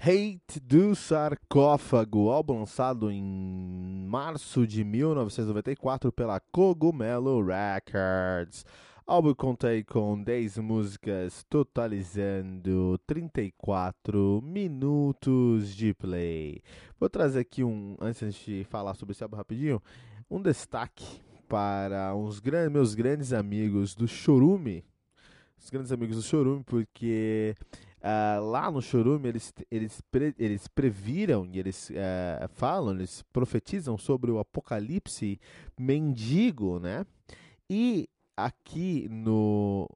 Hate do Sarcófago, álbum lançado em março de 1994 pela Cogumelo Records. Álbum contém com 10 músicas, totalizando 34 minutos de play. Vou trazer aqui um, antes de falar sobre esse álbum rapidinho, um destaque para uns meus grandes amigos do Chorume. Os grandes amigos do Chorume, porque Uh, lá no Chorume, eles, eles, pre, eles previram e eles uh, falam, eles profetizam sobre o apocalipse mendigo, né? E aqui no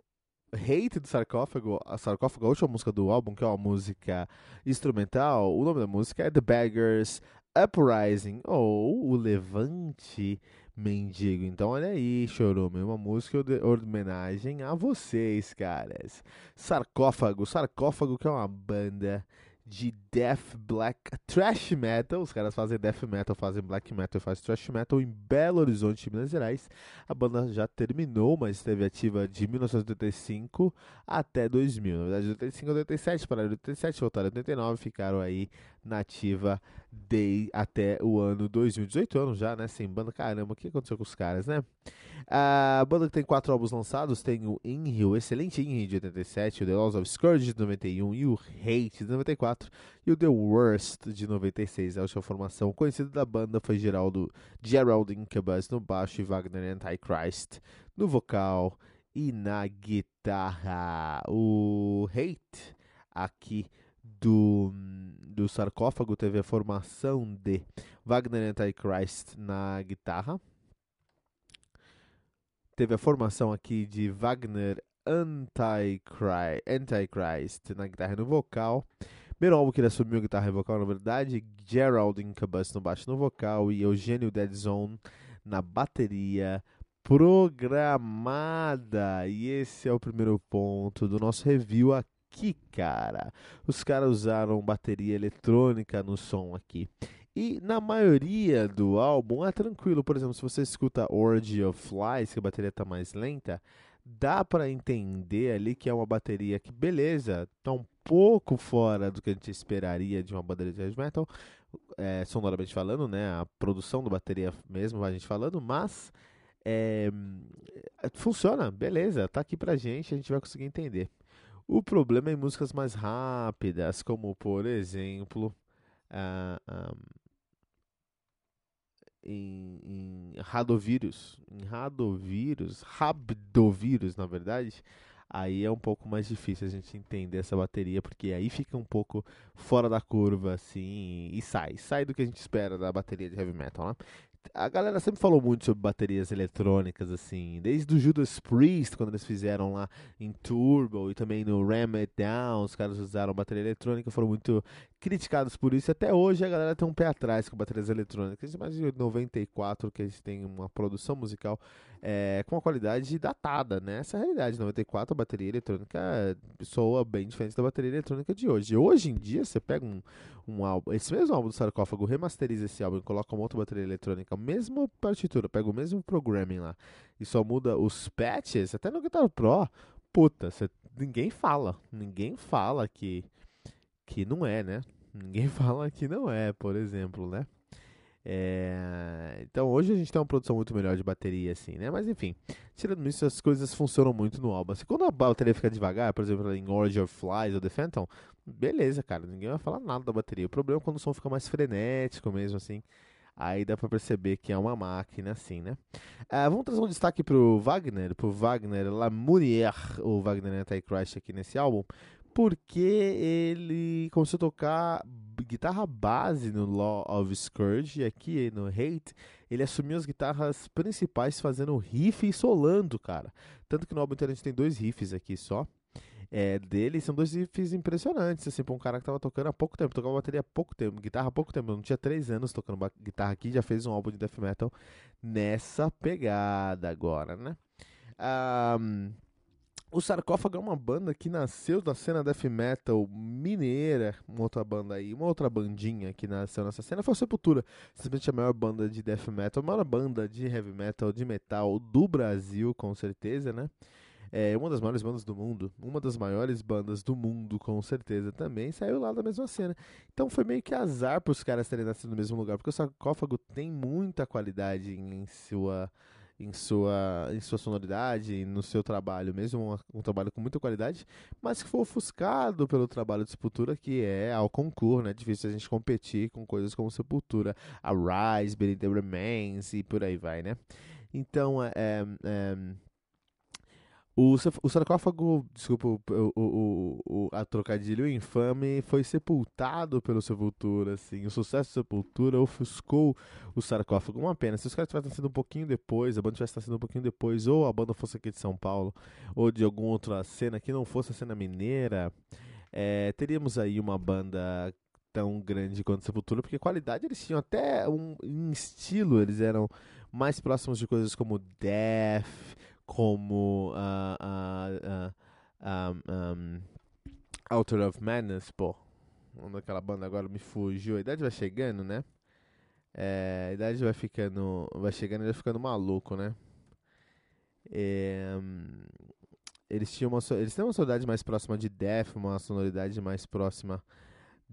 Hate do Sarcófago, a Sarcófago, a última música do álbum, que é uma música instrumental, o nome da música é The Beggars Uprising, ou O Levante mendigo. Então, olha aí, Chorume, uma música de homenagem a vocês, caras. Sarcófago, Sarcófago que é uma banda de death black trash metal. Os caras fazem death metal, fazem black metal, fazem trash metal em Belo Horizonte, Minas Gerais. A banda já terminou, mas esteve ativa de 1985 até 2000. Na verdade, de 85 a 87, pararam em 87, voltaram em 89, ficaram aí nativa de até o ano 2018 anos já, né? Sem banda. Caramba, o que aconteceu com os caras, né? A banda que tem quatro álbuns lançados tem o Inri, o excelente Inri de 87, o The Laws of Scourge de 91 e o Hate de 94 e o The Worst de 96. A última formação conhecida da banda foi Geraldo, Gerald Incubus no baixo e Wagner Antichrist no vocal e na guitarra. O Hate aqui do, do sarcófago teve a formação de Wagner Antichrist na guitarra. Teve a formação aqui de Wagner Antichrist, Antichrist na guitarra e no vocal. Primeiro álbum que ele assumiu guitarra e vocal, na verdade, Gerald Incubus no baixo no vocal e Eugênio Dead Zone na bateria programada. E esse é o primeiro ponto do nosso review aqui aqui, cara. Os caras usaram bateria eletrônica no som aqui. E na maioria do álbum é tranquilo. Por exemplo, se você escuta Orgy of Flies, que a bateria tá mais lenta, dá para entender ali que é uma bateria que, beleza, tá um pouco fora do que a gente esperaria de uma bateria de heavy metal, é, sonoramente falando, né? A produção da bateria mesmo, a gente falando, mas é, funciona, beleza, tá aqui pra gente, a gente vai conseguir entender. O problema é em músicas mais rápidas, como por exemplo uh, um, em, em Radovírus. Em Radovírus, Rabdovírus, na verdade, aí é um pouco mais difícil a gente entender essa bateria, porque aí fica um pouco fora da curva, assim, e sai. Sai do que a gente espera da bateria de heavy metal, né? A galera sempre falou muito sobre baterias eletrônicas, assim, desde o Judas Priest, quando eles fizeram lá em Turbo e também no Ram It Down, os caras usaram bateria eletrônica, foram muito criticados por isso. Até hoje a galera tem um pé atrás com baterias eletrônicas. Mais de 94 que gente tem uma produção musical é, com uma qualidade datada, né? Essa é a realidade. 94 a bateria eletrônica soa bem diferente da bateria eletrônica de hoje. Hoje em dia você pega um, um álbum, esse mesmo álbum do sarcófago, remasteriza esse álbum e coloca uma outra bateria eletrônica, mesma partitura, pega o mesmo programming lá e só muda os patches, até no Guitar Pro puta, cê, ninguém fala. Ninguém fala que, que não é, né? Ninguém fala que não é, por exemplo, né? É, então hoje a gente tem uma produção muito melhor de bateria, assim, né? Mas enfim, tirando isso, as coisas funcionam muito no álbum. Assim, quando a bateria fica devagar, por exemplo, em Origin of Flies ou The Phantom, beleza, cara, ninguém vai falar nada da bateria. O problema é quando o som fica mais frenético mesmo, assim. Aí dá pra perceber que é uma máquina, assim, né? Ah, vamos trazer um destaque pro Wagner, pro Wagner Lamourier, o Wagner Antichrist aqui nesse álbum, porque ele começou a tocar guitarra base no Law of Scourge e aqui no Hate ele assumiu as guitarras principais fazendo riff e solando, cara. Tanto que no álbum inteiro a gente tem dois riffs aqui só. É, dele são dois riffs impressionantes, assim, pra um cara que tava tocando há pouco tempo, tocava bateria há pouco tempo, guitarra há pouco tempo, não tinha três anos tocando guitarra aqui, já fez um álbum de death metal nessa pegada agora, né? Um, o Sarcófago é uma banda que nasceu da cena death metal mineira, uma outra banda aí, uma outra bandinha que nasceu nessa cena foi a Sepultura, simplesmente a maior banda de death metal, a maior banda de heavy metal, de metal do Brasil, com certeza, né? É uma das maiores bandas do mundo, uma das maiores bandas do mundo, com certeza, também saiu lá da mesma cena. Então foi meio que azar para os caras terem nascido no mesmo lugar, porque o Sarcófago tem muita qualidade em sua em sua, em sua sonoridade, no seu trabalho, mesmo um, um, trabalho com muita qualidade, mas que foi ofuscado pelo trabalho de Sepultura, que é ao concurso, né? É difícil a gente competir com coisas como Sepultura, a Rise, Beneath the Remains e por aí vai, né? Então, é, é, é o, o sarcófago, desculpa o, o, o, a trocadilho infame, foi sepultado pelo Sepultura, assim. O sucesso do Sepultura ofuscou o sarcófago. Uma pena. Se os caras tivessem sido um pouquinho depois, a banda tivesse sido um pouquinho depois, ou a banda fosse aqui de São Paulo, ou de alguma outra cena que não fosse a cena mineira, é, teríamos aí uma banda tão grande quanto Sepultura, porque qualidade eles tinham até um em estilo, eles eram mais próximos de coisas como Death como uh, uh, uh, um, Outer of Madness, pô. Aquela banda agora me fugiu. A idade vai chegando, né? É, a idade vai ficando. Vai chegando e vai ficando maluco, né? É, um, eles tinham uma, eles têm uma sonoridade mais próxima de Death, uma sonoridade mais próxima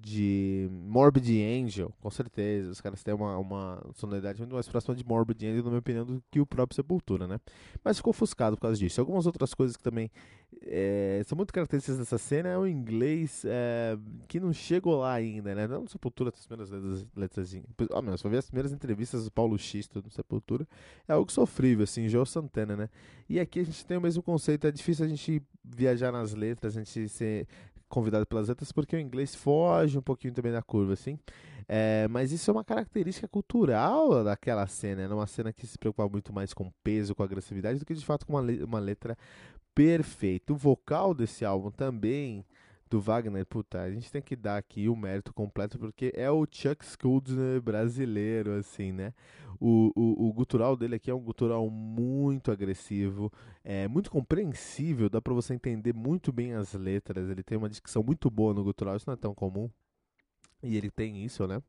de Morbid Angel, com certeza. Os caras têm uma, uma sonoridade muito mais próxima de Morbid Angel, na minha opinião, do que o próprio Sepultura, né? Mas ficou ofuscado por causa disso. Algumas outras coisas que também é, são muito características dessa cena é o inglês é, que não chegou lá ainda, né? Não Sepultura, as primeiras letras. letras oh, meu, só ver as primeiras entrevistas do Paulo Xisto no Sepultura. É algo sofrível, assim, Joe Santana, né? E aqui a gente tem o mesmo conceito. É difícil a gente viajar nas letras, a gente ser convidado pelas letras, porque o inglês foge um pouquinho também da curva, assim. É, mas isso é uma característica cultural daquela cena, né? Uma cena que se preocupa muito mais com peso, com agressividade, do que de fato com uma, le uma letra perfeita. O vocal desse álbum também do Wagner, puta, a gente tem que dar aqui o mérito completo porque é o Chuck Schuldiner brasileiro, assim, né? O, o, o gutural dele aqui é um gutural muito agressivo, é muito compreensível, dá pra você entender muito bem as letras, ele tem uma dicção muito boa no gutural, isso não é tão comum, e ele tem isso, né?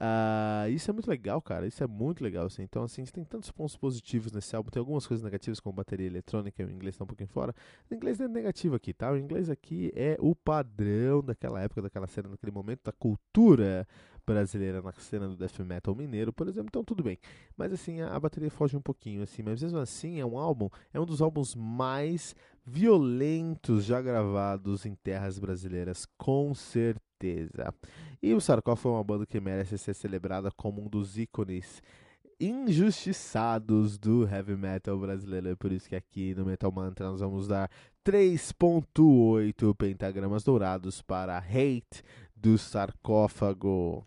Uh, isso é muito legal, cara. Isso é muito legal, assim. Então, assim, tem tantos pontos positivos nesse álbum. Tem algumas coisas negativas, como bateria eletrônica, o inglês tá um pouquinho fora. O inglês não é negativo aqui, tá? O inglês aqui é o padrão daquela época, daquela cena, daquele momento, da cultura brasileira na cena do death metal mineiro, por exemplo, então tudo bem. Mas assim, a, a, bateria foge um pouquinho, assim, mas mesmo assim é um álbum, é um dos álbuns mais violentos já gravados em terras brasileiras, com certeza. E o Sarcófago é uma banda que merece ser celebrada como um dos ícones injustiçados do heavy metal brasileiro. É por isso que aqui no Metal Mantra nós vamos dar 3.8 pentagramas dourados para Hate do Sarcófago.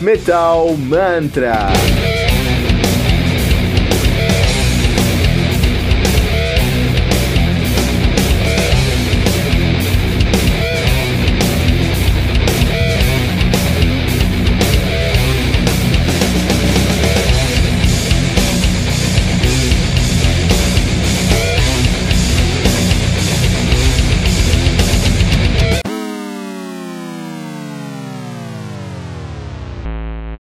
Metal Mantra.